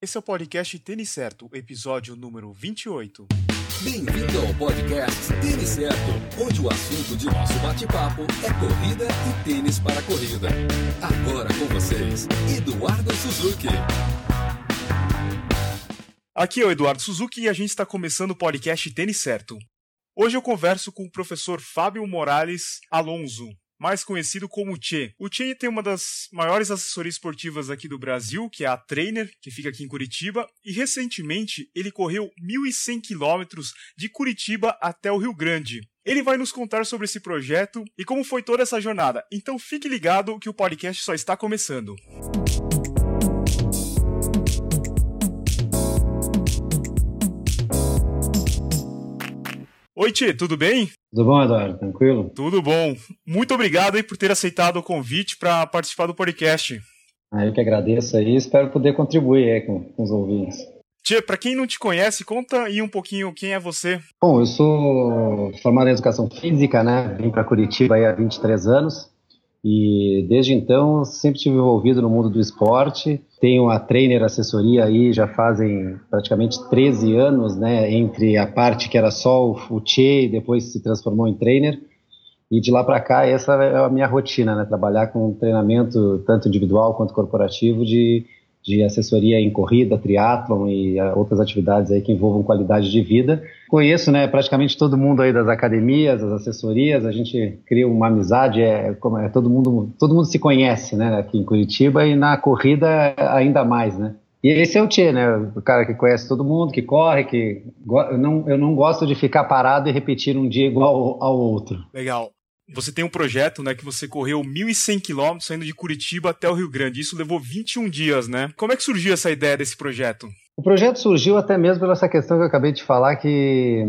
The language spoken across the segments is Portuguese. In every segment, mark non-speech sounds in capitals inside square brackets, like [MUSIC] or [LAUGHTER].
Esse é o podcast Tênis Certo, episódio número 28. Bem-vindo ao podcast Tênis Certo, onde o assunto de nosso bate-papo é corrida e tênis para corrida. Agora com vocês, Eduardo Suzuki. Aqui é o Eduardo Suzuki e a gente está começando o podcast Tênis Certo. Hoje eu converso com o professor Fábio Morales Alonso, mais conhecido como Tchê. O Tchê tem uma das maiores assessorias esportivas aqui do Brasil, que é a Trainer, que fica aqui em Curitiba, e recentemente ele correu 1.100 quilômetros de Curitiba até o Rio Grande. Ele vai nos contar sobre esse projeto e como foi toda essa jornada. Então fique ligado que o podcast só está começando. Oi, Tchê, tudo bem? Tudo bom, Eduardo? Tranquilo? Tudo bom. Muito obrigado aí por ter aceitado o convite para participar do podcast. Ah, eu que agradeço aí espero poder contribuir aí com, com os ouvintes. Tchê, para quem não te conhece, conta aí um pouquinho quem é você. Bom, eu sou formado em Educação Física, né? Vim para Curitiba aí há 23 anos. E desde então sempre estive envolvido no mundo do esporte. Tenho a trainer assessoria aí já fazem praticamente 13 anos, né? Entre a parte que era só o Che depois se transformou em trainer. E de lá para cá essa é a minha rotina, né? Trabalhar com treinamento tanto individual quanto corporativo de de assessoria em corrida, triatlon e ah, outras atividades aí que envolvam qualidade de vida. Conheço, né, praticamente todo mundo aí das academias, das assessorias, a gente cria uma amizade, é, é todo mundo, todo mundo se conhece, né, aqui em Curitiba e na corrida ainda mais, né. E esse é o Tchê, né? O cara que conhece todo mundo, que corre, que. Eu não, eu não gosto de ficar parado e repetir um dia igual ao, ao outro. Legal. Você tem um projeto, né, que você correu 1.100 quilômetros saindo de Curitiba até o Rio Grande. Isso levou 21 dias, né? Como é que surgiu essa ideia desse projeto? O projeto surgiu até mesmo pela essa questão que eu acabei de falar, que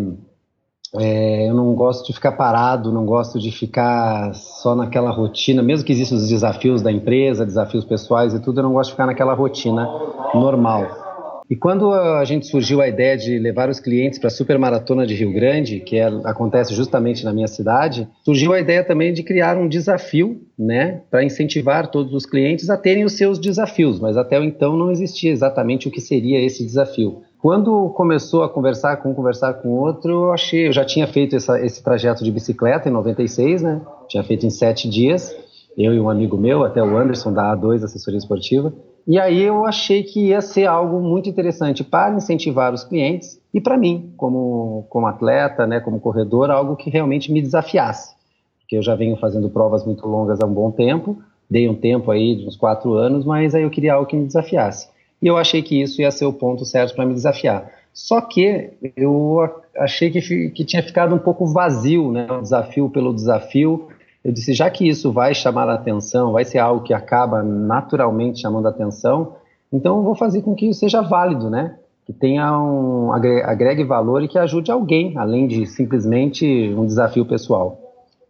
é, eu não gosto de ficar parado, não gosto de ficar só naquela rotina, mesmo que existam os desafios da empresa, desafios pessoais e tudo, eu não gosto de ficar naquela rotina normal. E quando a gente surgiu a ideia de levar os clientes para a Supermaratona de Rio Grande, que é, acontece justamente na minha cidade, surgiu a ideia também de criar um desafio, né, para incentivar todos os clientes a terem os seus desafios, mas até então não existia exatamente o que seria esse desafio. Quando começou a conversar com um, conversar com outro, eu achei, eu já tinha feito essa, esse trajeto de bicicleta em 96, né, tinha feito em sete dias, eu e um amigo meu, até o Anderson da A2 Assessoria Esportiva, e aí eu achei que ia ser algo muito interessante para incentivar os clientes e para mim, como, como atleta, né, como corredor, algo que realmente me desafiasse. Porque eu já venho fazendo provas muito longas há um bom tempo, dei um tempo aí de uns quatro anos, mas aí eu queria algo que me desafiasse. E eu achei que isso ia ser o ponto certo para me desafiar. Só que eu achei que, que tinha ficado um pouco vazio, né, o desafio pelo desafio, eu disse, já que isso vai chamar a atenção, vai ser algo que acaba naturalmente chamando a atenção, então vou fazer com que isso seja válido, né? Que tenha um agregue valor e que ajude alguém, além de simplesmente um desafio pessoal.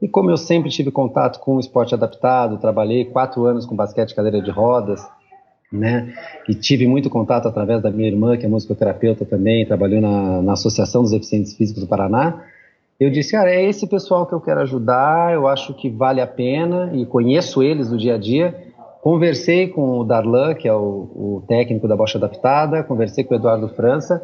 E como eu sempre tive contato com o esporte adaptado, trabalhei quatro anos com basquete cadeira de rodas, né? E tive muito contato através da minha irmã, que é musicoterapeuta também, trabalhou na, na Associação dos Deficientes Físicos do Paraná eu disse, cara, é esse pessoal que eu quero ajudar, eu acho que vale a pena e conheço eles do dia a dia. Conversei com o Darlan, que é o, o técnico da Bocha Adaptada, conversei com o Eduardo França,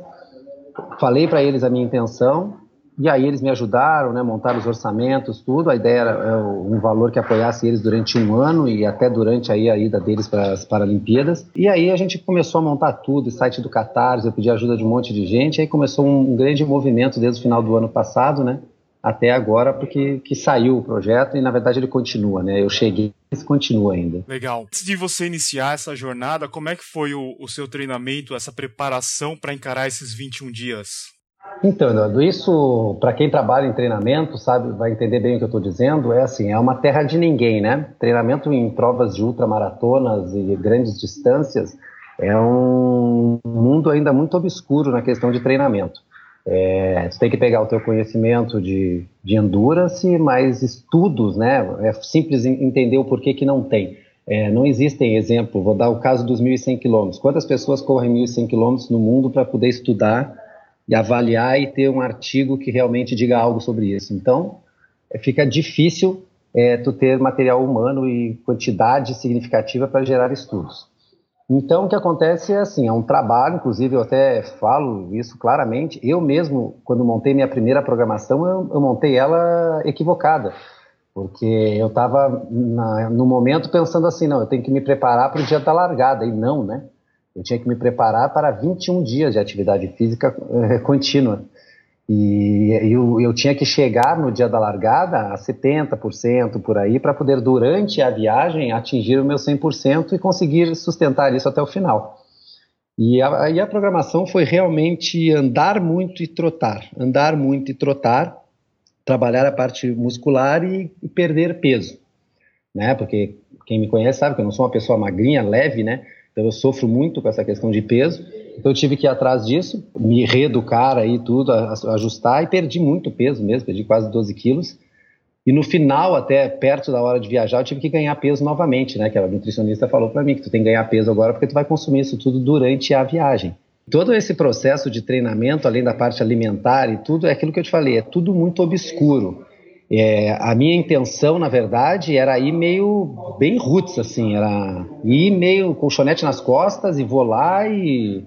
falei para eles a minha intenção e aí eles me ajudaram, né, montaram os orçamentos, tudo. A ideia era é, um valor que apoiasse eles durante um ano e até durante aí a ida deles para as Paralimpíadas. E aí a gente começou a montar tudo, site do Catarse, eu pedi ajuda de um monte de gente. Aí começou um, grande movimento desde o final do ano passado, né, até agora, porque que saiu o projeto e na verdade ele continua, né. Eu cheguei continua ainda. Legal. Antes de você iniciar essa jornada, como é que foi o, o seu treinamento, essa preparação para encarar esses 21 dias? Então, Eduardo, isso, para quem trabalha em treinamento, sabe, vai entender bem o que eu estou dizendo, é assim, é uma terra de ninguém, né? Treinamento em provas de ultramaratonas e grandes distâncias é um mundo ainda muito obscuro na questão de treinamento. É, tem que pegar o teu conhecimento de, de endurance, mas estudos, né? É simples entender o porquê que não tem. É, não existem exemplo, vou dar o caso dos 1.100 quilômetros. Quantas pessoas correm 1.100 quilômetros no mundo para poder estudar e avaliar e ter um artigo que realmente diga algo sobre isso. Então, é, fica difícil é, tu ter material humano e quantidade significativa para gerar estudos. Então, o que acontece é assim, é um trabalho, inclusive eu até falo isso claramente, eu mesmo, quando montei minha primeira programação, eu, eu montei ela equivocada, porque eu estava no momento pensando assim, não, eu tenho que me preparar para o dia da largada, e não, né? Eu tinha que me preparar para 21 dias de atividade física eh, contínua. E eu, eu, tinha que chegar no dia da largada a 70% por aí para poder, durante a viagem, atingir o meu 100% e conseguir sustentar isso até o final. E a, a programação foi realmente andar muito e trotar, andar muito e trotar, trabalhar a parte muscular e, e perder peso, né? Porque quem me conhece sabe que eu não sou uma pessoa magrinha, leve, né? Então eu sofro muito com essa questão de peso então eu tive que ir atrás disso, me reeducar aí tudo, ajustar e perdi muito peso mesmo, perdi quase 12 quilos. E no final, até perto da hora de viajar, eu tive que ganhar peso novamente, né? Que a nutricionista falou para mim que tu tem que ganhar peso agora porque tu vai consumir isso tudo durante a viagem. Todo esse processo de treinamento, além da parte alimentar e tudo, é aquilo que eu te falei, é tudo muito obscuro. É, a minha intenção, na verdade, era ir meio bem roots, assim, era ir meio colchonete nas costas e vou lá e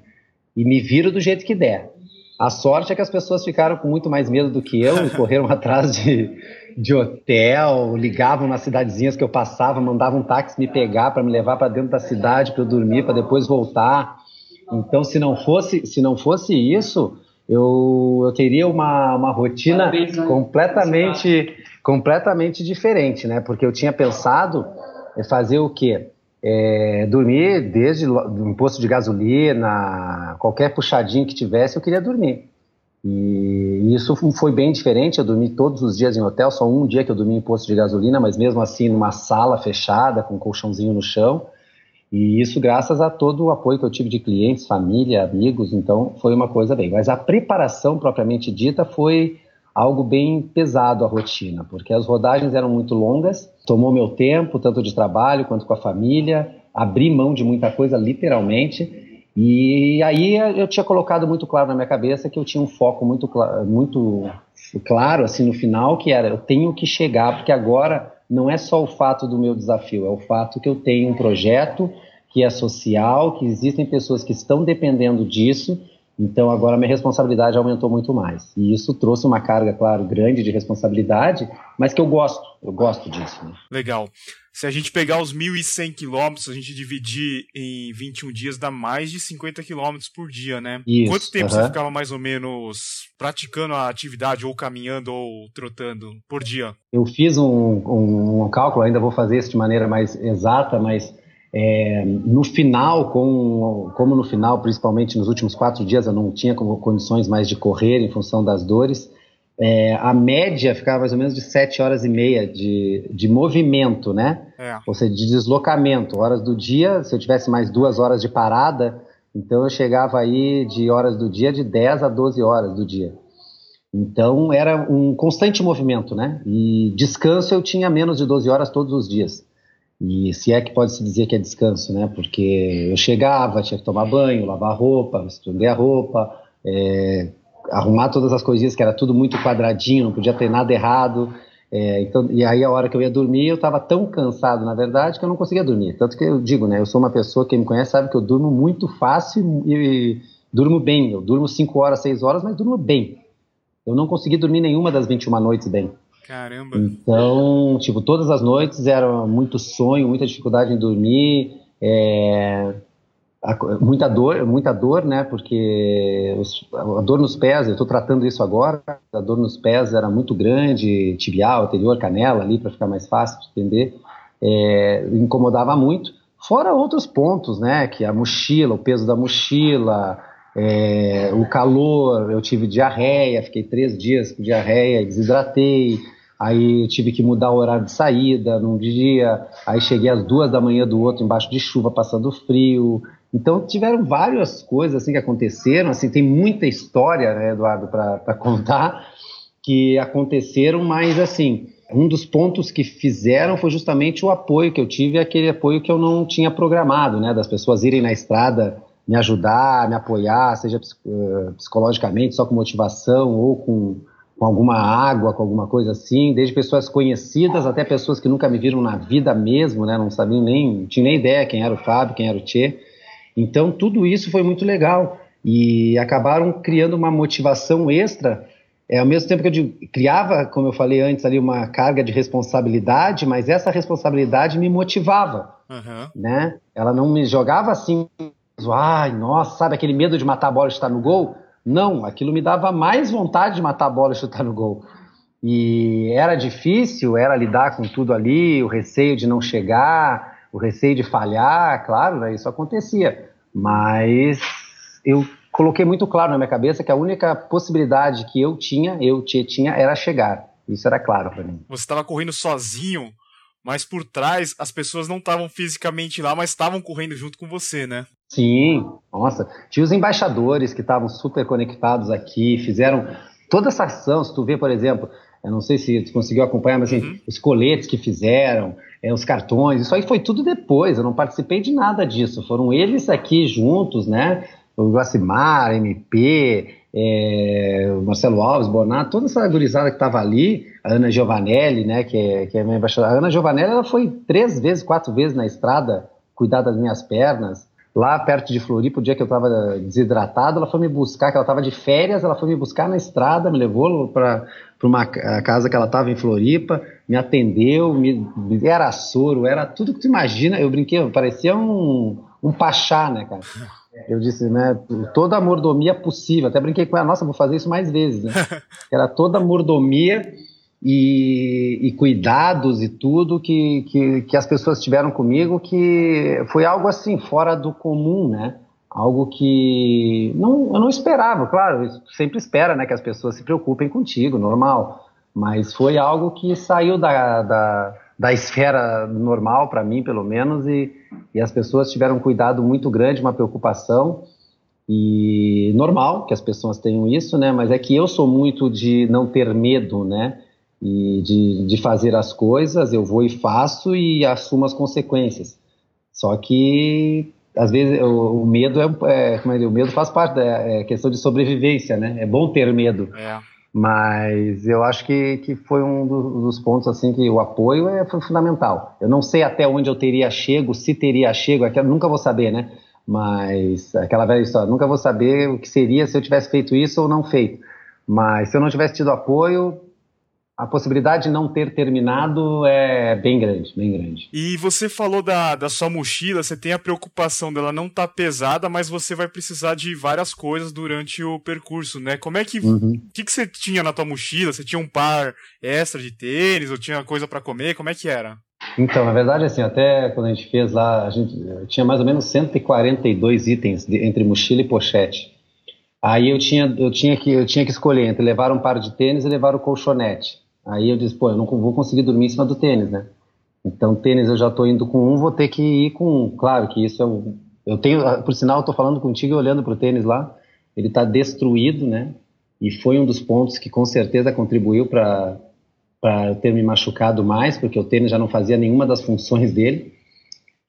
e me viro do jeito que der. A sorte é que as pessoas ficaram com muito mais medo do que eu e [LAUGHS] correram atrás de, de hotel, ligavam nas cidadezinhas que eu passava, mandavam um táxi me pegar para me levar para dentro da cidade para eu dormir, para depois voltar. Então, se não fosse, se não fosse isso, eu, eu teria uma, uma rotina né? completamente, completamente diferente, né? Porque eu tinha pensado fazer o quê? É, dormir desde um posto de gasolina, qualquer puxadinho que tivesse, eu queria dormir. E isso foi bem diferente. Eu dormi todos os dias em hotel, só um dia que eu dormi em posto de gasolina, mas mesmo assim numa sala fechada, com um colchãozinho no chão. E isso graças a todo o apoio que eu tive de clientes, família, amigos. Então foi uma coisa bem. Mas a preparação propriamente dita foi algo bem pesado a rotina, porque as rodagens eram muito longas, tomou meu tempo, tanto de trabalho quanto com a família, abri mão de muita coisa, literalmente. E aí eu tinha colocado muito claro na minha cabeça que eu tinha um foco muito, muito claro assim no final, que era eu tenho que chegar, porque agora não é só o fato do meu desafio, é o fato que eu tenho um projeto que é social, que existem pessoas que estão dependendo disso então agora minha responsabilidade aumentou muito mais. E isso trouxe uma carga, claro, grande de responsabilidade, mas que eu gosto, eu gosto disso. Né? Legal. Se a gente pegar os 1.100 quilômetros, a gente dividir em 21 dias, dá mais de 50 quilômetros por dia, né? Isso, Quanto tempo uh -huh. você ficava mais ou menos praticando a atividade, ou caminhando, ou trotando por dia? Eu fiz um, um, um cálculo, ainda vou fazer isso de maneira mais exata, mas é, no final, com, como no final, principalmente nos últimos quatro dias, eu não tinha condições mais de correr em função das dores, é, a média ficava mais ou menos de sete horas e meia de, de movimento, né? É. Ou seja, de deslocamento. Horas do dia, se eu tivesse mais duas horas de parada, então eu chegava aí de horas do dia de 10 a 12 horas do dia. Então era um constante movimento, né? E descanso eu tinha menos de 12 horas todos os dias. E se é que pode se dizer que é descanso, né? Porque eu chegava, tinha que tomar banho, lavar roupa, estender a roupa, é, arrumar todas as coisinhas, que era tudo muito quadradinho, não podia ter nada errado. É, então, e aí a hora que eu ia dormir, eu estava tão cansado, na verdade, que eu não conseguia dormir. Tanto que eu digo, né? Eu sou uma pessoa, quem me conhece sabe que eu durmo muito fácil e, e durmo bem. Eu durmo 5 horas, 6 horas, mas durmo bem. Eu não consegui dormir nenhuma das 21 noites bem. Caramba. Então, tipo, todas as noites era muito sonho, muita dificuldade em dormir, é, muita dor, muita dor, né? Porque os, a dor nos pés, eu estou tratando isso agora, a dor nos pés era muito grande, tibial, anterior, canela ali, para ficar mais fácil de entender, é, incomodava muito. Fora outros pontos, né? Que a mochila, o peso da mochila, é, o calor, eu tive diarreia, fiquei três dias com diarreia, desidratei aí tive que mudar o horário de saída num dia, aí cheguei às duas da manhã do outro embaixo de chuva, passando frio. Então tiveram várias coisas assim que aconteceram, assim tem muita história, né, Eduardo, para contar que aconteceram, mas assim um dos pontos que fizeram foi justamente o apoio que eu tive, aquele apoio que eu não tinha programado, né, das pessoas irem na estrada me ajudar, me apoiar, seja eh, psicologicamente, só com motivação ou com com alguma água, com alguma coisa assim, desde pessoas conhecidas até pessoas que nunca me viram na vida mesmo, né, não sabiam nem, não tinham nem ideia quem era o Fábio, quem era o Tchê. Então, tudo isso foi muito legal e acabaram criando uma motivação extra. É, ao mesmo tempo que eu criava, como eu falei antes, ali uma carga de responsabilidade, mas essa responsabilidade me motivava, uhum. né? Ela não me jogava assim, ai, nossa, sabe aquele medo de matar a bola e chutar no gol? Não, aquilo me dava mais vontade de matar a bola e chutar no gol. E era difícil, era lidar com tudo ali, o receio de não chegar, o receio de falhar, claro, né, isso acontecia. Mas eu coloquei muito claro na minha cabeça que a única possibilidade que eu tinha, eu tinha, era chegar. Isso era claro para mim. Você estava correndo sozinho, mas por trás as pessoas não estavam fisicamente lá, mas estavam correndo junto com você, né? Sim, nossa. Tinha os embaixadores que estavam super conectados aqui, fizeram toda essa ação. Se tu vê, por exemplo, eu não sei se tu conseguiu acompanhar, mas assim, uhum. os coletes que fizeram, é, os cartões, isso aí foi tudo depois, eu não participei de nada disso. Foram eles aqui juntos, né? O Joacimar, MP, é, o Marcelo Alves, Bonato, toda essa gurizada que estava ali, a Ana Giovanelli, né, que é, que é minha embaixadora. A Ana Giovanelli, ela foi três vezes, quatro vezes na estrada cuidar das minhas pernas lá perto de Floripa, o dia que eu estava desidratado, ela foi me buscar, que ela estava de férias, ela foi me buscar na estrada, me levou para uma casa que ela estava em Floripa, me atendeu, me, era soro, era tudo que tu imagina. Eu brinquei, parecia um, um pachá, né, cara? [LAUGHS] Eu disse, né, toda a mordomia possível. Até brinquei com ela, nossa, vou fazer isso mais vezes, né? [LAUGHS] Era toda a mordomia e, e, cuidados e tudo que, que, que, as pessoas tiveram comigo, que foi algo assim, fora do comum, né? Algo que não, eu não esperava, claro, sempre espera né, que as pessoas se preocupem contigo, normal, mas foi algo que saiu da, da, da esfera normal, para mim, pelo menos, e, e as pessoas tiveram um cuidado muito grande, uma preocupação, e normal que as pessoas tenham isso, né? Mas é que eu sou muito de não ter medo, né? E de, de fazer as coisas, eu vou e faço e assumo as consequências. Só que às vezes o, o medo é, é, como é, o medo faz parte da é questão de sobrevivência, né? É bom ter medo. É. Mas eu acho que, que foi um dos, dos pontos assim que o apoio é fundamental. Eu não sei até onde eu teria chego, se teria chego, é nunca vou saber, né? Mas aquela velha história, nunca vou saber o que seria se eu tivesse feito isso ou não feito. Mas se eu não tivesse tido apoio, a possibilidade de não ter terminado é bem grande, bem grande. E você falou da, da sua mochila, você tem a preocupação dela não estar tá pesada, mas você vai precisar de várias coisas durante o percurso, né? Como é que. O uhum. que, que você tinha na tua mochila? Você tinha um par extra de tênis ou tinha coisa para comer? Como é que era? Então, na verdade, assim, até quando a gente fez lá, a gente tinha mais ou menos 142 itens de, entre mochila e pochete. Aí eu tinha, eu, tinha que, eu tinha que escolher entre levar um par de tênis e levar o colchonete. Aí eu disse, pô, eu não vou conseguir dormir em cima do tênis, né? Então, tênis eu já estou indo com um, vou ter que ir com um. Claro que isso é um. Eu tenho, por sinal, estou falando contigo e olhando para o tênis lá, ele está destruído, né? E foi um dos pontos que com certeza contribuiu para para ter me machucado mais, porque o tênis já não fazia nenhuma das funções dele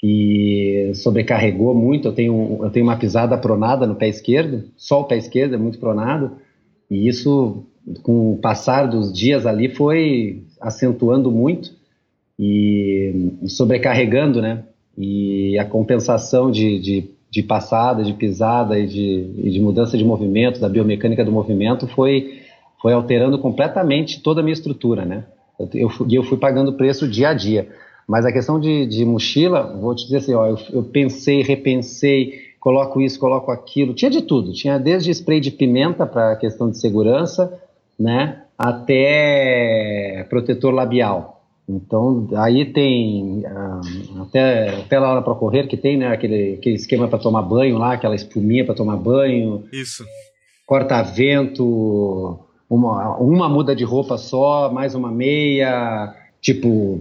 e sobrecarregou muito. Eu tenho, eu tenho uma pisada pronada no pé esquerdo, só o pé esquerdo é muito pronado, e isso com o passar dos dias ali foi acentuando muito e sobrecarregando, né? E a compensação de, de, de passada, de pisada e de, e de mudança de movimento, da biomecânica do movimento, foi, foi alterando completamente toda a minha estrutura, né? E eu, eu, fui pagando preço dia a dia. Mas a questão de, de mochila, vou te dizer assim, ó, eu, eu pensei, repensei, coloco isso, coloco aquilo, tinha de tudo. Tinha desde spray de pimenta para questão de segurança, né, até protetor labial. Então, aí tem uh, até, até lá para correr que tem, né, aquele, aquele esquema para tomar banho lá, aquela espuminha para tomar banho. Isso. Corta-vento, uma, uma muda de roupa só, mais uma meia, tipo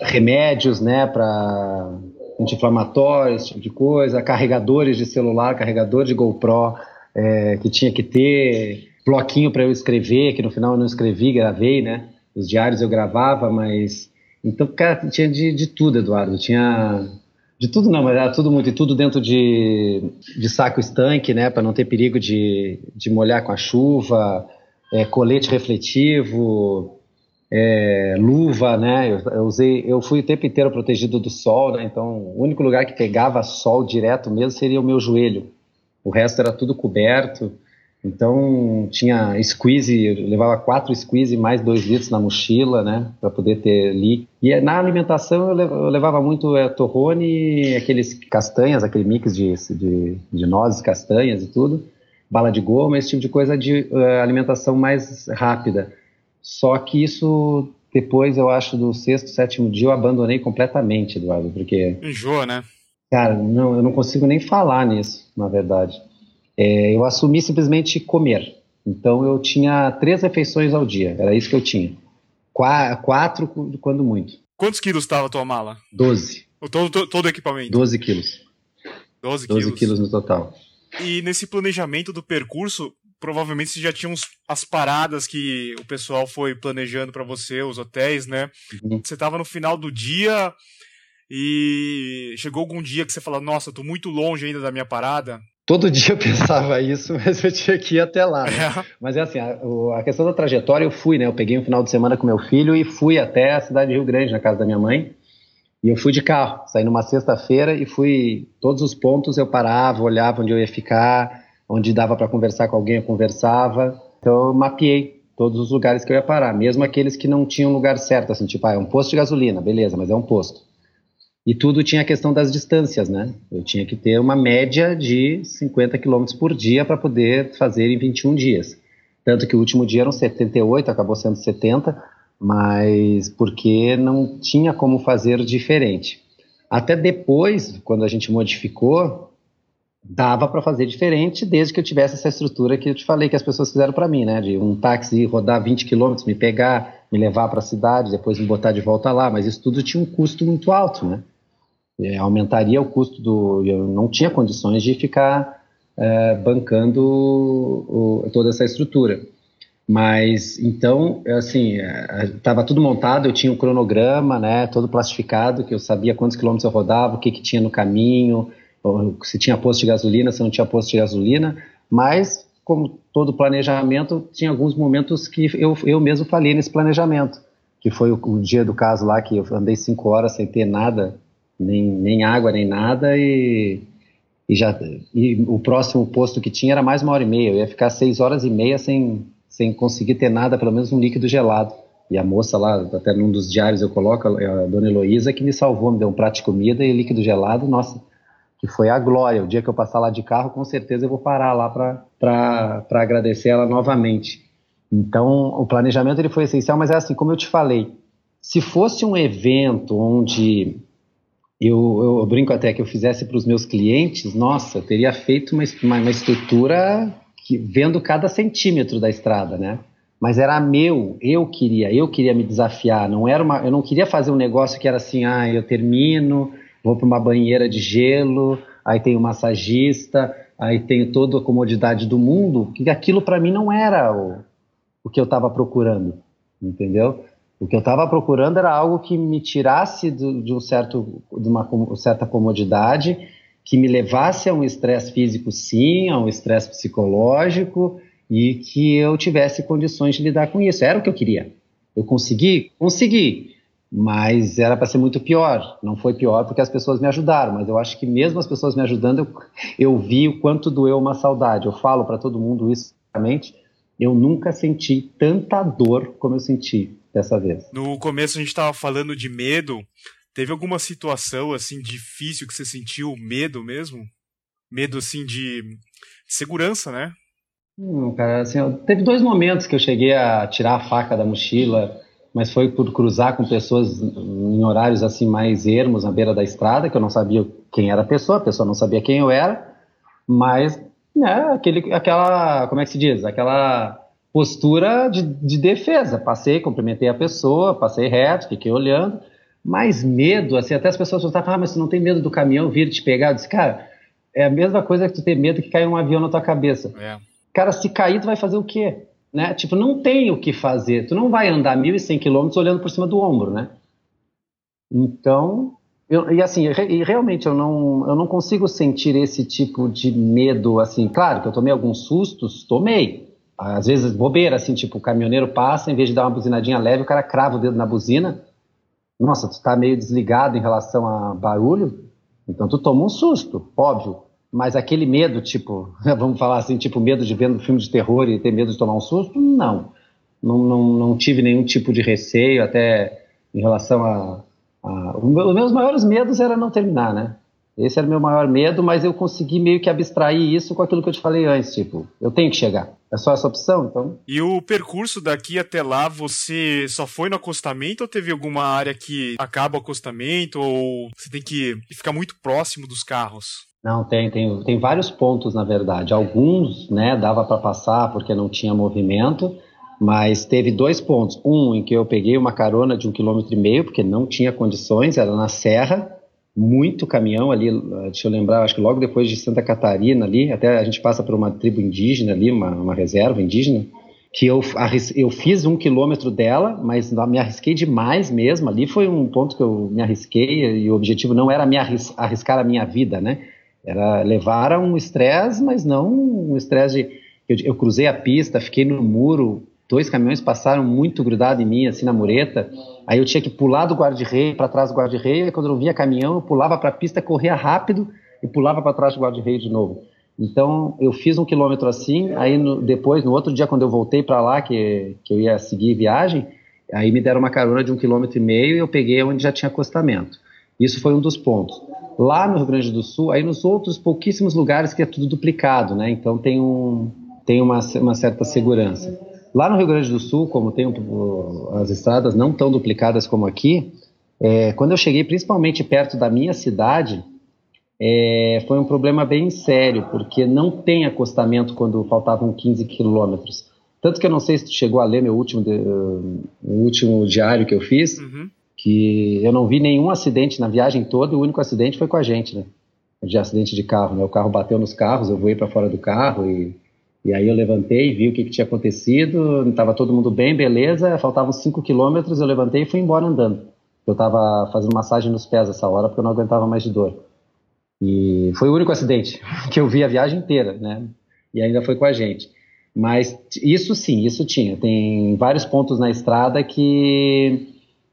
remédios, né, para anti-inflamatórios, esse tipo de coisa, carregadores de celular, carregador de GoPro é, que tinha que ter, bloquinho para eu escrever, que no final eu não escrevi, gravei, né? Os diários eu gravava, mas. Então, cara, tinha de, de tudo, Eduardo. Tinha. De tudo não, mas era tudo muito. E tudo dentro de, de saco estanque, né? Para não ter perigo de, de molhar com a chuva, é, colete refletivo, é, luva, né? Eu, eu, usei, eu fui o tempo inteiro protegido do sol, né? Então, o único lugar que pegava sol direto mesmo seria o meu joelho. O resto era tudo coberto. Então, tinha squeeze, levava quatro squeeze mais dois litros na mochila, né? Para poder ter ali. E na alimentação eu levava muito é, torrone, aqueles castanhas, aquele mix de, de, de nozes, castanhas e tudo. Bala de goma, esse tipo de coisa de uh, alimentação mais rápida. Só que isso, depois, eu acho, do sexto, sétimo dia, eu abandonei completamente, Eduardo, porque... Enjoa, né? Cara, não, eu não consigo nem falar nisso, na verdade. É, eu assumi simplesmente comer. Então, eu tinha três refeições ao dia, era isso que eu tinha. Qua, quatro, quando muito. Quantos quilos estava a tua mala? Doze. Todo, todo, todo o equipamento? Doze quilos. Doze quilos. Doze quilos no total. E nesse planejamento do percurso, provavelmente você já tinha uns, as paradas que o pessoal foi planejando para você, os hotéis, né? Uhum. Você tava no final do dia e chegou algum dia que você falou, nossa, tô muito longe ainda da minha parada? Todo [LAUGHS] dia eu pensava isso, mas eu tinha que ir até lá. Né? É. Mas é assim, a, a, questão da trajetória eu fui, né? Eu peguei um final de semana com meu filho e fui até a cidade de Rio Grande, na casa da minha mãe. E eu fui de carro, saí numa sexta-feira e fui todos os pontos eu parava, olhava onde eu ia ficar, onde dava para conversar com alguém, eu conversava. Então eu mapeei todos os lugares que eu ia parar, mesmo aqueles que não tinham lugar certo, assim, tipo, ah, é um posto de gasolina, beleza, mas é um posto. E tudo tinha a questão das distâncias, né? Eu tinha que ter uma média de 50 km por dia para poder fazer em 21 dias. Tanto que o último dia eram 78, acabou sendo 70, mas porque não tinha como fazer diferente. Até depois, quando a gente modificou, dava para fazer diferente desde que eu tivesse essa estrutura que eu te falei que as pessoas fizeram para mim, né? De um táxi rodar 20 quilômetros, me pegar, me levar para a cidade, depois me botar de volta lá, mas isso tudo tinha um custo muito alto, né? Aumentaria o custo do. Eu não tinha condições de ficar é, bancando o, toda essa estrutura. Mas então, assim, estava tudo montado, eu tinha um cronograma, né, todo plastificado, que eu sabia quantos quilômetros eu rodava, o que, que tinha no caminho, se tinha posto de gasolina, se não tinha posto de gasolina, mas como todo planejamento, tinha alguns momentos que eu, eu mesmo falhei nesse planejamento, que foi o, o, dia do caso lá que eu andei cinco horas sem ter nada, nem, nem água, nem nada, e, e, já, e o próximo posto que tinha era mais uma hora e meia, eu ia ficar seis horas e meia sem, sem conseguir ter nada, pelo menos um líquido gelado. E a moça lá, até num dos diários eu coloco, a dona Heloísa, que me salvou, me deu um prato de comida e líquido gelado, nossa, que foi a Glória. O dia que eu passar lá de carro, com certeza eu vou parar lá para agradecer ela novamente. Então, o planejamento ele foi essencial, mas é assim, como eu te falei, se fosse um evento onde eu, eu brinco até que eu fizesse para os meus clientes, nossa, eu teria feito uma, uma, estrutura que, vendo cada centímetro da estrada, né? Mas era meu, eu queria, eu queria me desafiar, não era uma, eu não queria fazer um negócio que era assim, ah, eu termino, vou para uma banheira de gelo, aí tem o massagista, aí tenho toda a comodidade do mundo, que aquilo para mim não era o, o que eu estava procurando, entendeu? O que eu estava procurando era algo que me tirasse de, de um certo, de uma certa comodidade, que me levasse a um estresse físico, sim, a um estresse psicológico, e que eu tivesse condições de lidar com isso. Era o que eu queria. Eu consegui? Consegui mas era para ser muito pior. Não foi pior porque as pessoas me ajudaram, mas eu acho que mesmo as pessoas me ajudando, eu, eu vi o quanto doeu uma saudade. Eu falo para todo mundo isso, realmente, eu nunca senti tanta dor como eu senti dessa vez. No começo a gente estava falando de medo. Teve alguma situação assim difícil que você sentiu medo mesmo? Medo assim de, segurança, né? Hum, cara, assim, teve dois momentos que eu cheguei a tirar a faca da mochila mas foi por cruzar com pessoas em horários assim mais ermos na beira da estrada, que eu não sabia quem era a pessoa, a pessoa não sabia quem eu era, mas né, aquele, aquela, como é que se diz, aquela postura de, de defesa. Passei, cumprimentei a pessoa, passei reto, fiquei olhando, mas medo, assim, até as pessoas falavam, ah, mas você não tem medo do caminhão vir te pegar? Eu disse, cara, é a mesma coisa que tu ter medo que cair um avião na tua cabeça. É. Cara, se cair, tu vai fazer o quê? Né? Tipo, não tem o que fazer. Tu não vai andar 1.100 quilômetros olhando por cima do ombro, né? Então, eu, e assim, e realmente eu não, eu não consigo sentir esse tipo de medo, assim. Claro que eu tomei alguns sustos, tomei. às vezes bobeira, assim, tipo, o caminhoneiro passa, em vez de dar uma buzinadinha leve, o cara crava o dedo na buzina. Nossa, tu tá meio desligado em relação a barulho, então tu toma um susto, óbvio. Mas aquele medo, tipo, [LAUGHS] vamos falar assim, tipo, medo de ver um filme de terror e ter medo de tomar um susto, não. Não, não, não tive nenhum tipo de receio, até em relação a, a. Os meus maiores medos era não terminar, né? Esse era o meu maior medo, mas eu consegui meio que abstrair isso com aquilo que eu te falei antes, tipo, eu tenho que chegar. É só essa opção, então. E o percurso daqui até lá, você só foi no acostamento ou teve alguma área que acaba o acostamento ou você tem que ficar muito próximo dos carros? Não, tem, tem, tem vários pontos, na verdade. Alguns, né, dava para passar porque não tinha movimento, mas teve dois pontos. Um em que eu peguei uma carona de um quilômetro e meio, porque não tinha condições, era na serra, muito caminhão ali, deixa eu lembrar, acho que logo depois de Santa Catarina ali, até a gente passa por uma tribo indígena ali, uma, uma reserva indígena, que eu, eu fiz um quilômetro dela, mas me arrisquei demais mesmo, ali foi um ponto que eu me arrisquei e o objetivo não era me arris, arriscar a minha vida, né, era levar a um estresse, mas não um estresse de... Eu, eu cruzei a pista, fiquei no muro, dois caminhões passaram muito grudado em mim, assim, na mureta. Aí eu tinha que pular do guarda-reio para trás do guarda-reio, e quando eu via caminhão, eu pulava para a pista, corria rápido e pulava para trás do guarda-reio de novo. Então, eu fiz um quilômetro assim, aí no, depois, no outro dia, quando eu voltei para lá, que, que eu ia seguir viagem, aí me deram uma carona de um quilômetro e meio e eu peguei onde já tinha acostamento. Isso foi um dos pontos. Lá no Rio Grande do Sul, aí nos outros pouquíssimos lugares que é tudo duplicado, né? Então tem, um, tem uma, uma certa segurança. Lá no Rio Grande do Sul, como tem as estradas não tão duplicadas como aqui, é, quando eu cheguei principalmente perto da minha cidade, é, foi um problema bem sério, porque não tem acostamento quando faltavam 15 quilômetros. Tanto que eu não sei se tu chegou a ler meu último, de, uh, último diário que eu fiz, uhum. Que eu não vi nenhum acidente na viagem toda, o único acidente foi com a gente, né? De acidente de carro, né? O carro bateu nos carros, eu voei para fora do carro e e aí eu levantei, vi o que, que tinha acontecido, estava todo mundo bem, beleza, faltavam 5 quilômetros, eu levantei e fui embora andando. Eu estava fazendo massagem nos pés essa hora porque eu não aguentava mais de dor. E foi o único acidente [LAUGHS] que eu vi a viagem inteira, né? E ainda foi com a gente. Mas isso sim, isso tinha. Tem vários pontos na estrada que,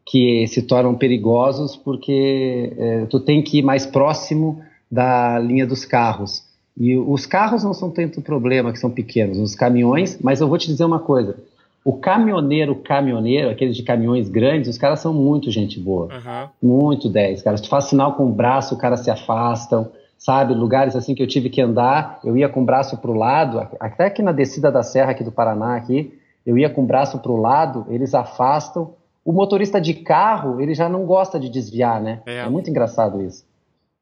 que se tornam perigosos porque é, tu tem que ir mais próximo da linha dos carros. E os carros não são tanto problema, que são pequenos, os caminhões, mas eu vou te dizer uma coisa. O caminhoneiro, caminhoneiro, aqueles de caminhões grandes, os caras são muito gente boa. Uhum. Muito 10. Cara, se tu faz sinal com o braço, o cara se afastam. Sabe, lugares assim que eu tive que andar, eu ia com o braço para o lado, até aqui na descida da serra aqui do Paraná, aqui, eu ia com o braço para o lado, eles afastam. O motorista de carro, ele já não gosta de desviar, né? É, é muito engraçado isso.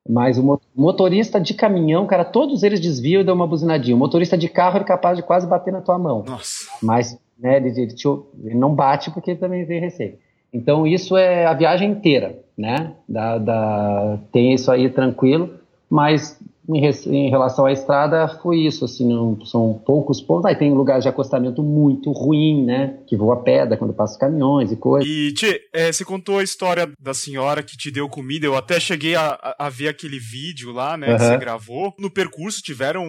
Mas o motorista de caminhão, cara, todos eles desviam e dão uma buzinadinha. O motorista de carro, ele é capaz de quase bater na tua mão. Nossa. Mas né, ele, ele, te, ele não bate porque ele também vem receio. Então isso é a viagem inteira, né? Da, da, tem isso aí tranquilo, mas em, relação à estrada, foi isso, assim, não, são poucos pontos. Aí tem lugares de acostamento muito ruim, né? Que voa pedra quando passa caminhões e coisas. E, Tchê, é, você contou a história da senhora que te deu comida. Eu até cheguei a, a ver aquele vídeo lá, né? Uhum. Que você gravou. No percurso tiveram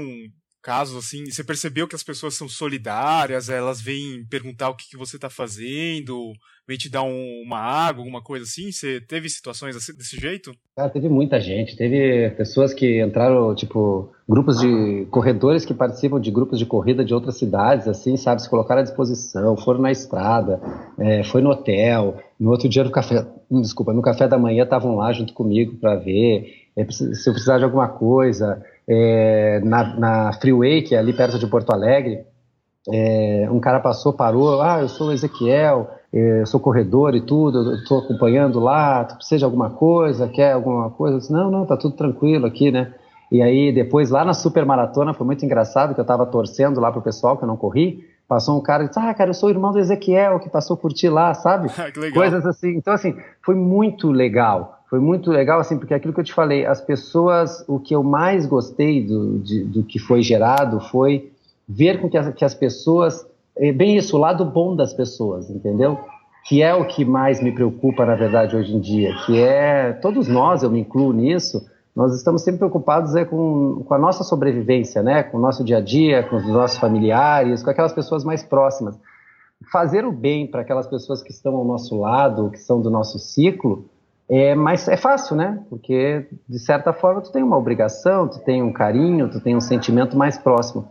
casos assim, você percebeu que as pessoas são solidárias, elas vêm perguntar o que, que você está fazendo, vem te dar um, uma água, alguma coisa assim? Você teve situações assim, desse jeito? Ah, teve muita gente. Teve pessoas que entraram, tipo, grupos de corredores que participam de grupos de corrida de outras cidades, assim, sabe? Se colocaram à disposição, foram na estrada, é, foi no hotel. No outro dia, no café, desculpa, no café da manhã estavam lá junto comigo para ver é, se eu precisar de alguma coisa é, na, na Freeway, que é ali perto de Porto Alegre, é, um cara passou, parou, ah, eu sou o Ezequiel, é, eu sou corredor e tudo, estou acompanhando lá, tu precisa de alguma coisa, quer alguma coisa? Eu disse, não, não, tá tudo tranquilo aqui, né? E aí depois lá na super maratona foi muito engraçado que eu estava torcendo lá pro pessoal que eu não corri, passou um cara e disse, ah, cara, eu sou o irmão do Ezequiel que passou por ti lá, sabe? [LAUGHS] Coisas assim. Então assim, foi muito legal foi muito legal, assim, porque aquilo que eu te falei, as pessoas, o que eu mais gostei do, de, do que foi gerado foi ver com que as, que as pessoas, é bem isso, o lado bom das pessoas, entendeu? Que é o que mais me preocupa, na verdade, hoje em dia, que é, todos nós, eu me incluo nisso, Nós estamos sempre preocupados é, com, com a nossa sobrevivência, né? com o nosso dia a dia, com os nossos familiares, com aquelas pessoas mais próximas. Fazer o bem para aquelas pessoas que estão ao nosso lado, que são do nosso ciclo, é, mas é fácil, né? Porque, de certa forma, tu tem uma obrigação, tu tem um carinho, tu tem um sentimento mais próximo.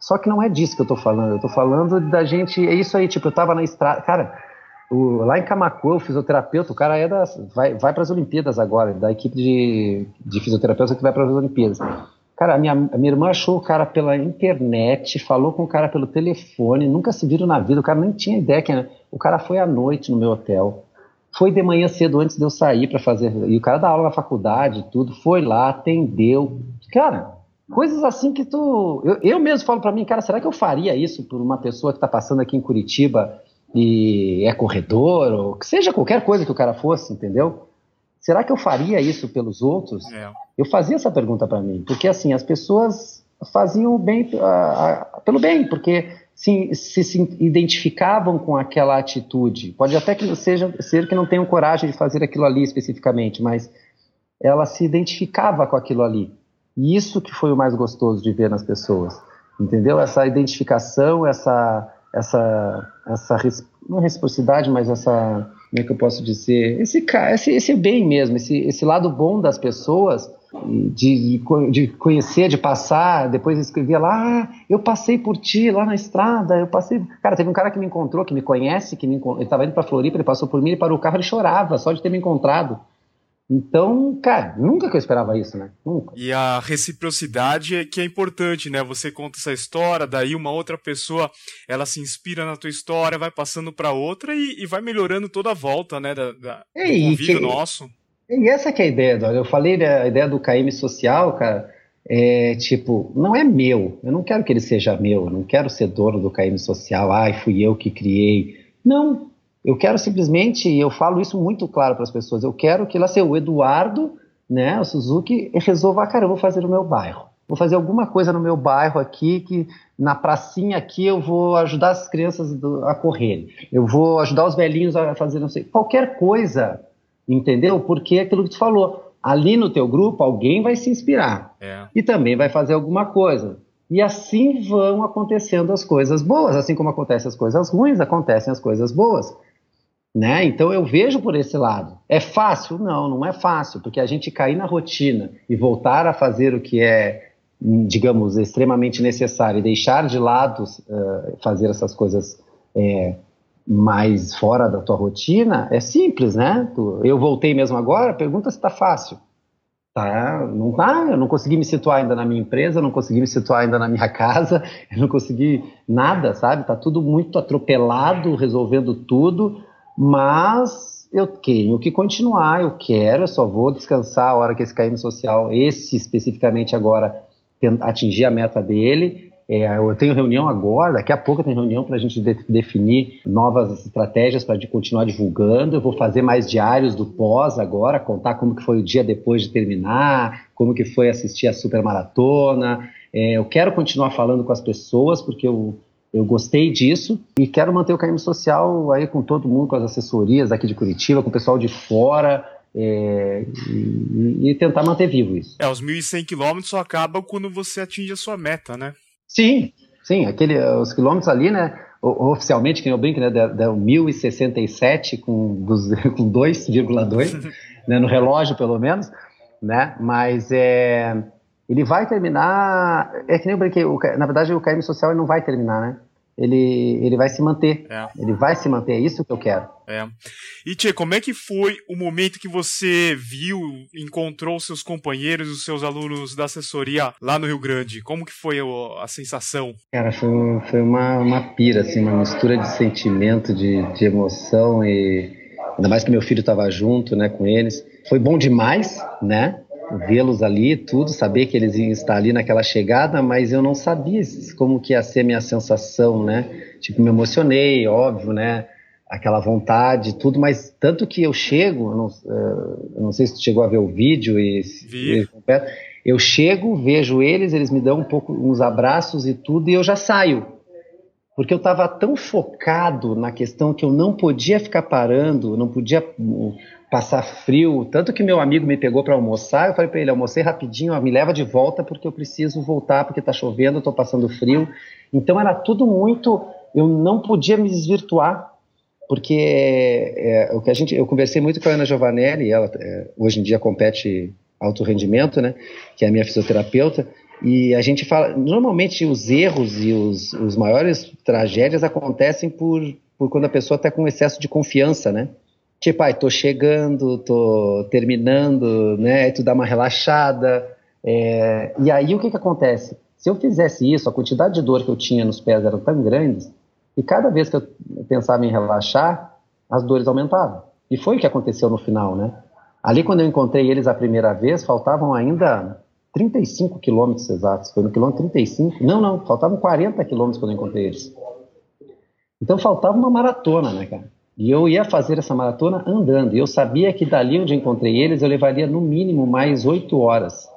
Só que não é disso que eu tô falando. Eu tô falando da gente. É isso aí, tipo, eu tava na estrada. Cara, o, lá em Camacuã, o fisioterapeuta, o cara é das, vai, vai para as Olimpíadas agora, da equipe de, de fisioterapeuta que vai para as Olimpíadas. Cara, a minha, a minha irmã achou o cara pela internet, falou com o cara pelo telefone, nunca se viram na vida, o cara nem tinha ideia que. O cara foi à noite no meu hotel, foi de manhã cedo antes de eu sair para fazer. E o cara dá aula na faculdade, tudo, foi lá, atendeu. Cara, coisas assim que tu. Eu, eu mesmo falo para mim, cara, será que eu faria isso por uma pessoa que está passando aqui em Curitiba e é corredor, ou que seja qualquer coisa que o cara fosse, entendeu? Será que eu faria isso pelos outros? É. Eu fazia essa pergunta para mim, porque assim, as pessoas faziam o bem uh, pelo bem, porque se, se, se, identificavam com aquela atitude. Pode até que seja ser que não tenham coragem de fazer aquilo ali especificamente, mas ela se identificava com aquilo ali. E isso que foi o mais gostoso de ver nas pessoas, entendeu? Essa identificação, essa essa essa não reciprocidade, mas essa como é que eu posso dizer esse esse, esse bem mesmo, esse, esse lado bom das pessoas de, de conhecer, de passar, depois escrevia lá, ah, eu passei por ti lá na estrada, eu passei. Cara, teve um cara que me encontrou, que me conhece, que me estava indo para Floripa, ele passou por mim, ele parou o carro, ele chorava só de ter me encontrado. Então, cara, nunca que eu esperava isso, né? Nunca. E a reciprocidade é que é importante, né? Você conta essa história, daí uma outra pessoa, ela se inspira na tua história, vai passando para outra e, e, vai melhorando toda a volta, né? Da, da do convívio que, nosso. E essa que é a ideia, Dória. Eu falei da ideia do KM social, cara, é tipo, não é meu. Eu não quero que ele seja meu. Eu não quero ser dono do KM social. Ai, fui eu que criei. Não. Eu quero simplesmente, e eu falo isso muito claro para as pessoas, eu quero que lá seja o Eduardo, né, o Suzuki, resolva, cara, eu vou fazer no meu bairro. Vou fazer alguma coisa no meu bairro aqui, que na pracinha aqui eu vou ajudar as crianças a correrem. Eu vou ajudar os velhinhos a fazer não sei, qualquer coisa Entendeu? Porque é aquilo que tu falou. Ali no teu grupo, alguém vai se inspirar. É. E também vai fazer alguma coisa. E assim vão acontecendo as coisas boas. Assim como acontecem as coisas ruins, acontecem as coisas boas. Né? Então eu vejo por esse lado. É fácil? Não, não é fácil, porque a gente cair na rotina e voltar a fazer o que é, digamos, extremamente necessário e deixar de lado uh, fazer essas coisas é, mais fora da tua rotina, é simples, né? Eu voltei mesmo agora, pergunta se está fácil. Tá, não tá, eu não consegui me situar ainda na minha empresa, não consegui me situar ainda na minha [LAUGHS] casa, eu não consegui nada, sabe? Tá tudo muito atropelado, resolvendo tudo, mas eu tenho que continuar, eu quero, eu só vou descansar a hora que esse cair social, esse especificamente agora, atingir a meta dele, é, eu tenho reunião agora, daqui a pouco eu tenho reunião para a gente de, definir novas estratégias para continuar divulgando. Eu vou fazer mais diários do pós agora, contar como que foi o dia depois de terminar, como que foi assistir a super maratona. É, eu quero continuar falando com as pessoas porque eu, eu gostei disso e quero manter o caminho social aí com todo mundo, com as assessorias aqui de Curitiba, com o pessoal de fora. É, e, e, tentar manter vivo isso. É, os 1.100 quilômetros só acabam quando você atinge a sua meta, né? Sim, sim, aquele, os quilômetros ali, né? Oficialmente, que eu brinco, né? Deu 1067 com, [LAUGHS] com 2,2, né, no relógio pelo menos, né? Mas é, ele vai terminar. É que nem eu brinquei, o, na verdade o KM social não vai terminar, né? ele, ele vai se manter. É. Ele vai se manter, é isso que eu quero. É. E Tia, como é que foi o momento que você viu, encontrou seus companheiros, os seus alunos da assessoria lá no Rio Grande? Como que foi a, a sensação? Cara, foi, foi uma, uma pira, assim, uma mistura de sentimento, de, de emoção e ainda mais que meu filho estava junto, né, com eles. Foi bom demais, né? Vê-los ali, tudo, saber que eles iam estar ali naquela chegada, mas eu não sabia como que ia ser minha sensação, né? Tipo, me emocionei, óbvio, né? Aquela vontade, tudo, mas tanto que eu chego, eu não, eh, eu não sei se tu chegou a ver o vídeo e, e eu chego, vejo eles, eles me dão um pouco uns abraços e tudo, e eu já saio. Porque eu estava tão focado na questão que eu não podia ficar parando, não podia passar frio, tanto que meu amigo me pegou para almoçar, eu falei para ele, almocei rapidinho, ó, me leva de volta porque eu preciso voltar porque está chovendo, estou passando frio. Então era tudo muito, eu não podia me desvirtuar, porque é, o que a gente, eu conversei muito com a Ana Giovanelli, ela é, hoje em dia compete alto rendimento, né, que é a minha fisioterapeuta, e a gente fala, normalmente os erros e os, os maiores tragédias acontecem por, por quando a pessoa está com excesso de confiança, né? Tipo, ai, tô chegando, tô terminando, né? Tu dá uma relaxada. É... E aí o que que acontece? Se eu fizesse isso, a quantidade de dor que eu tinha nos pés era tão grande, e cada vez que eu pensava em relaxar, as dores aumentavam. E foi o que aconteceu no final, né? Ali, quando eu encontrei eles a primeira vez, faltavam ainda 35 quilômetros exatos. Foi no quilômetro 35? Não, não, faltavam 40 quilômetros quando eu encontrei eles. Então faltava uma maratona, né, cara? E eu ia fazer essa maratona andando. E eu sabia que dali onde encontrei eles, eu levaria no mínimo mais oito horas.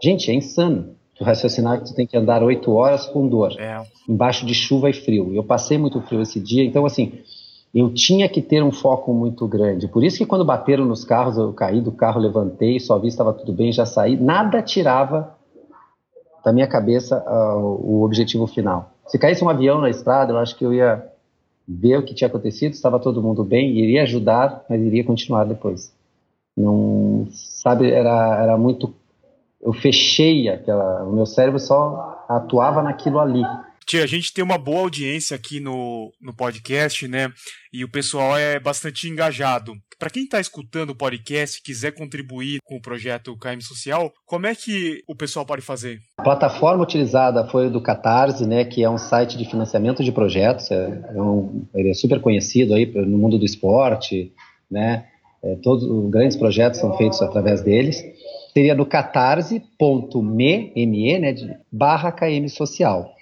Gente, é insano. Tu raciocinar que tu tem que andar oito horas com dor, é. embaixo de chuva e frio. Eu passei muito frio esse dia, então assim, eu tinha que ter um foco muito grande. Por isso que quando bateram nos carros, eu caí do carro, levantei, só vi estava tudo bem, já saí. Nada tirava da minha cabeça uh, o objetivo final. Se caísse um avião na estrada, eu acho que eu ia ver o que tinha acontecido, estava todo mundo bem, iria ajudar, mas iria continuar depois. Não, sabe, era, era muito. Eu fechei aquela. O meu cérebro só atuava naquilo ali. Tia, a gente tem uma boa audiência aqui no, no podcast, né? E o pessoal é bastante engajado. Para quem está escutando o podcast e quiser contribuir com o projeto KM Social, como é que o pessoal pode fazer? A plataforma utilizada foi do Catarse, né, que é um site de financiamento de projetos. É, é um, ele é super conhecido aí no mundo do esporte, né? É, todos os grandes projetos são feitos através deles. Seria do catarse.me, me, né, de, barra KM Social.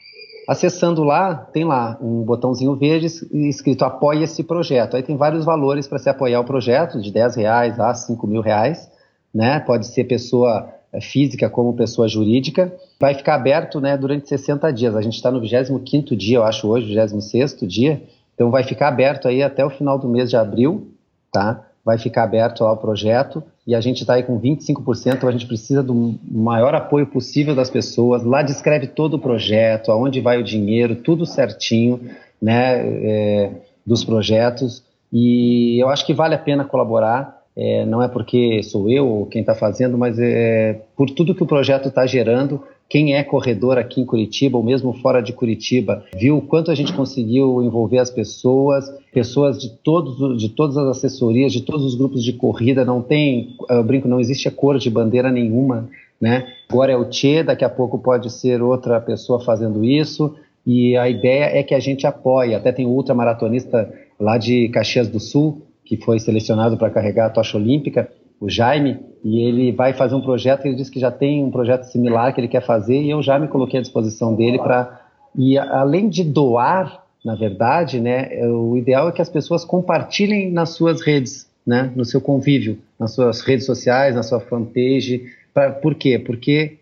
Acessando lá, tem lá um botãozinho verde escrito apoie esse projeto. Aí tem vários valores para se apoiar o projeto, de 10 reais a 5 mil reais, né? Pode ser pessoa é, física como pessoa jurídica. Vai ficar aberto né, durante 60 dias. A gente está no 25 dia, eu acho hoje, 26 dia. Então vai ficar aberto aí até o final do mês de abril, tá? vai ficar aberto lá o projeto e a gente está aí com 25%, a gente precisa do maior apoio possível das pessoas. Lá descreve todo o projeto, aonde vai o dinheiro, tudo certinho, né, é, dos projetos. E eu acho que vale a pena colaborar. É, não é porque sou eu quem está fazendo, mas é por tudo que o projeto está gerando quem é corredor aqui em Curitiba, ou mesmo fora de Curitiba, viu o quanto a gente conseguiu envolver as pessoas, pessoas de, todos, de todas as assessorias, de todos os grupos de corrida, não tem, eu brinco, não existe a cor de bandeira nenhuma, né? Agora é o Tchê, daqui a pouco pode ser outra pessoa fazendo isso, e a ideia é que a gente apoie, até tem um ultramaratonista lá de Caxias do Sul, que foi selecionado para carregar a tocha olímpica, o Jaime, e ele vai fazer um projeto, ele disse que já tem um projeto similar que ele quer fazer, e eu já me coloquei à disposição dele para. E além de doar, na verdade, né, o ideal é que as pessoas compartilhem nas suas redes, né, no seu convívio, nas suas redes sociais, na sua fanpage. Pra, por quê? Porque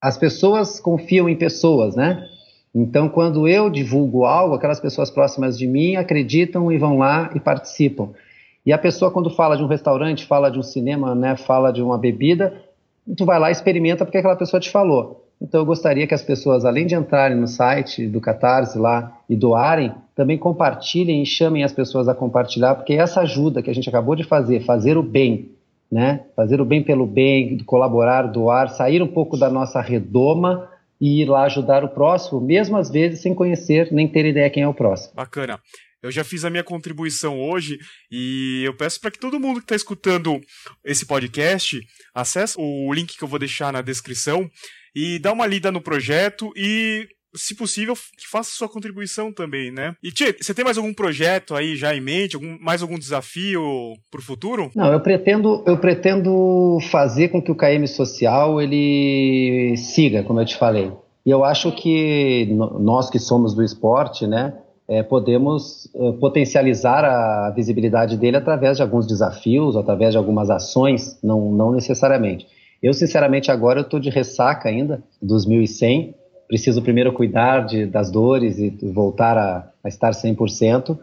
as pessoas confiam em pessoas, né? Então, quando eu divulgo algo, aquelas pessoas próximas de mim acreditam e vão lá e participam. E a pessoa, quando fala de um restaurante, fala de um cinema, né, fala de uma bebida, tu vai lá e experimenta porque aquela pessoa te falou. Então eu gostaria que as pessoas, além de entrarem no site do Catarse lá e doarem, também compartilhem e chamem as pessoas a compartilhar, porque essa ajuda que a gente acabou de fazer, fazer o bem, né? Fazer o bem pelo bem, colaborar, doar, sair um pouco da nossa redoma e ir lá ajudar o próximo, mesmo às vezes sem conhecer nem ter ideia quem é o próximo. Bacana. Eu já fiz a minha contribuição hoje e eu peço para que todo mundo que está escutando esse podcast acesse o link que eu vou deixar na descrição e dá uma lida no projeto e se possível, que faça sua contribuição também, né? E Tchê, você tem mais algum projeto aí já em mente, algum, mais algum desafio para o futuro? Não, eu pretendo, eu pretendo fazer com que o KM Social ele siga, como eu te falei. E eu acho que nós que somos do esporte, né, é, podemos é, potencializar a visibilidade dele através de alguns desafios, através de algumas ações, não, não necessariamente. Eu, sinceramente, agora eu estou de ressaca ainda dos 1.100, preciso primeiro cuidar de, das dores e voltar a, a estar 100%,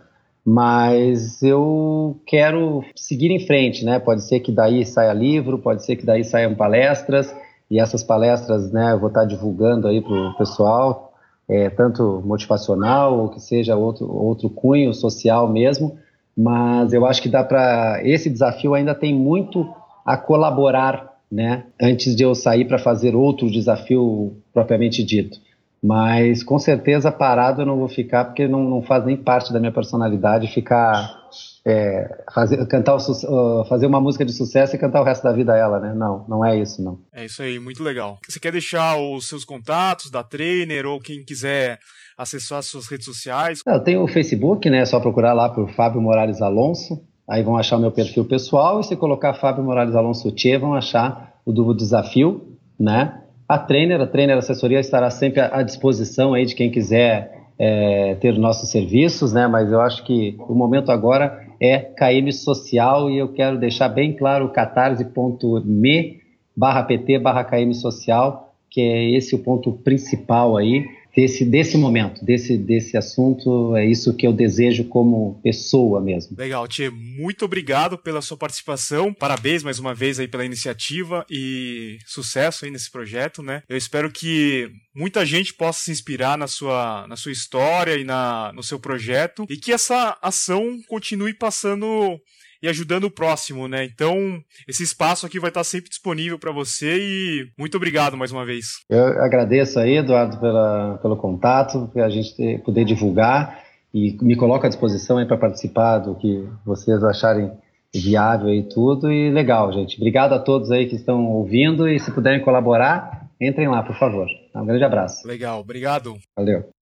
mas eu quero seguir em frente, né? Pode ser que daí saia livro, pode ser que daí saiam palestras, e essas palestras, né, eu vou estar divulgando aí para o pessoal, é, tanto motivacional ou que seja outro, outro cunho social mesmo, mas eu acho que dá para esse desafio ainda tem muito a colaborar, né, antes de eu sair para fazer outro desafio propriamente dito. Mas com certeza parado eu não vou ficar, porque não, não faz nem parte da minha personalidade ficar. É, fazer, cantar o, fazer uma música de sucesso e cantar o resto da vida ela, né? Não, não é isso, não. É isso aí, muito legal. Você quer deixar os seus contatos da trainer ou quem quiser acessar as suas redes sociais? Eu tenho o Facebook, né? É só procurar lá por Fábio Morales Alonso. Aí vão achar o meu perfil pessoal e se colocar Fábio Morales Alonso Tchê, vão achar o do desafio, né? A trainer, a trainer assessoria estará sempre à disposição aí de quem quiser é, ter nossos serviços, né? Mas eu acho que o momento agora é KM Social e eu quero deixar bem claro catarse.me barra PT barra KM Social, que é esse o ponto principal aí desse, desse momento, desse, desse assunto. É isso que eu desejo como pessoa mesmo. Legal, Tchê. Muito obrigado pela sua participação. Parabéns mais uma vez aí pela iniciativa e sucesso aí nesse projeto, né? Eu espero que muita gente possa se inspirar na sua, na sua história e na, no seu projeto e que essa ação continue passando e ajudando o próximo, né? Então, esse espaço aqui vai estar sempre disponível para você e muito obrigado mais uma vez. Eu agradeço aí, Eduardo, pela, pelo contato, para a gente ter, poder divulgar e me coloco à disposição aí para participar do que vocês acharem viável e tudo e legal, gente. Obrigado a todos aí que estão ouvindo e se puderem colaborar, entrem lá, por favor. Um grande abraço. Legal, obrigado. Valeu.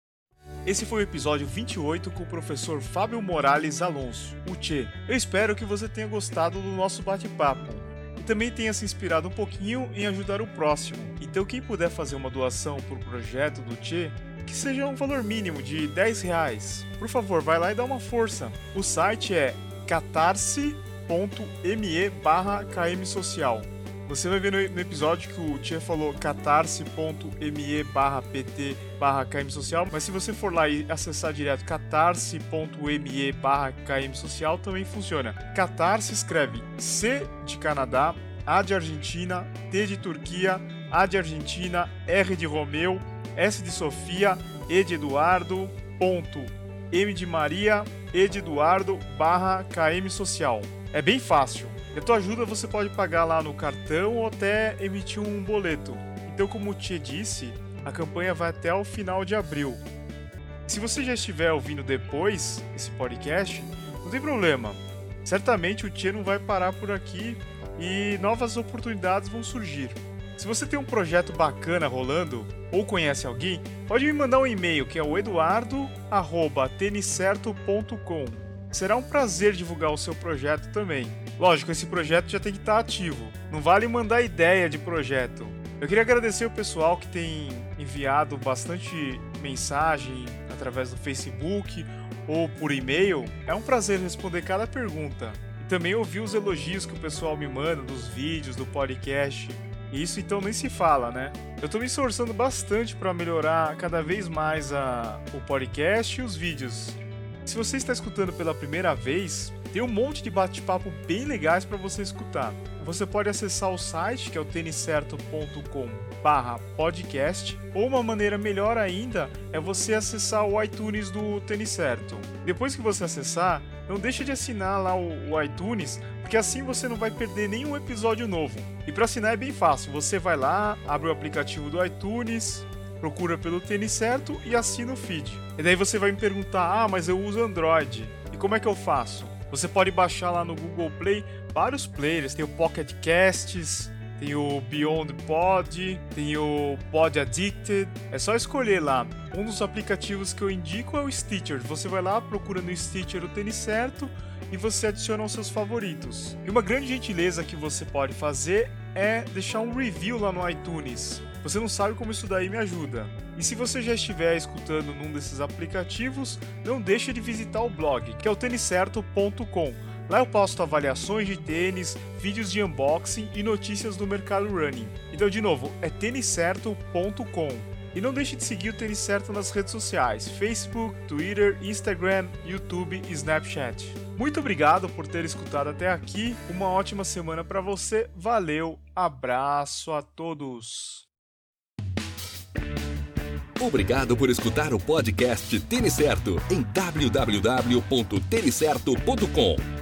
Esse foi o episódio 28 com o professor Fábio Morales Alonso, o Tchê. Eu espero que você tenha gostado do nosso bate-papo e também tenha se inspirado um pouquinho em ajudar o próximo. Então, quem puder fazer uma doação para o projeto do Tchê, que seja um valor mínimo de 10 reais, por favor, vai lá e dá uma força. O site é catarse.me barra kmsocial. Você vai ver no, episódio que o Tia falou catarse.me barra pt barra km social, mas se você for lá e acessar direto catarse.me barra km social também funciona. Catarse escreve C de Canadá, A de Argentina, T de Turquia, A de Argentina, R de Romeu, S de Sofia, E de Eduardo, ponto, M de Maria, E de Eduardo, barra KM Social. É bem fácil. E a tua ajuda você pode pagar lá no cartão ou até emitir um boleto. Então, como o Tia disse, a campanha vai até o final de abril. Se você já estiver ouvindo depois esse podcast, não tem problema. Certamente o Tia não vai parar por aqui e novas oportunidades vão surgir. Se você tem um projeto bacana rolando ou conhece alguém, pode me mandar um e-mail que é o eduardo@tenicerto.com. Será um prazer divulgar o seu projeto também. Lógico, esse projeto já tem que estar ativo. Não vale mandar ideia de projeto. Eu queria agradecer o pessoal que tem enviado bastante mensagem através do Facebook ou por e-mail. É um prazer responder cada pergunta. E também ouvir os elogios que o pessoal me manda dos vídeos, do podcast. E isso então nem se fala, né? Eu tô me esforçando bastante para melhorar cada vez mais a, o podcast e os vídeos. Se você está escutando pela primeira vez, tem um monte de bate-papo bem legais para você escutar. Você pode acessar o site que é o têniscerto.com podcast ou uma maneira melhor ainda é você acessar o iTunes do Tênis Certo. Depois que você acessar, não deixe de assinar lá o, o iTunes, porque assim você não vai perder nenhum episódio novo. E para assinar é bem fácil, você vai lá, abre o aplicativo do iTunes, procura pelo Tênis Certo e assina o feed. E daí você vai me perguntar: "Ah, mas eu uso Android. E como é que eu faço?" Você pode baixar lá no Google Play vários players. Tem o Pocket Casts, tem o Beyond Pod, tem o Pod Addicted. É só escolher lá. Um dos aplicativos que eu indico é o Stitcher. Você vai lá, procura no Stitcher o tênis certo e você adiciona os seus favoritos. E uma grande gentileza que você pode fazer é deixar um review lá no iTunes. Você não sabe como isso daí me ajuda. E se você já estiver escutando num desses aplicativos, não deixe de visitar o blog, que é o têniscerto.com. Lá eu posto avaliações de tênis, vídeos de unboxing e notícias do mercado running. Então, de novo, é têniscerto.com. E não deixe de seguir o Tênis Certo nas redes sociais: Facebook, Twitter, Instagram, YouTube e Snapchat. Muito obrigado por ter escutado até aqui. Uma ótima semana para você. Valeu, abraço a todos. Obrigado por escutar o podcast Tênis Certo em www.tenicerto.com.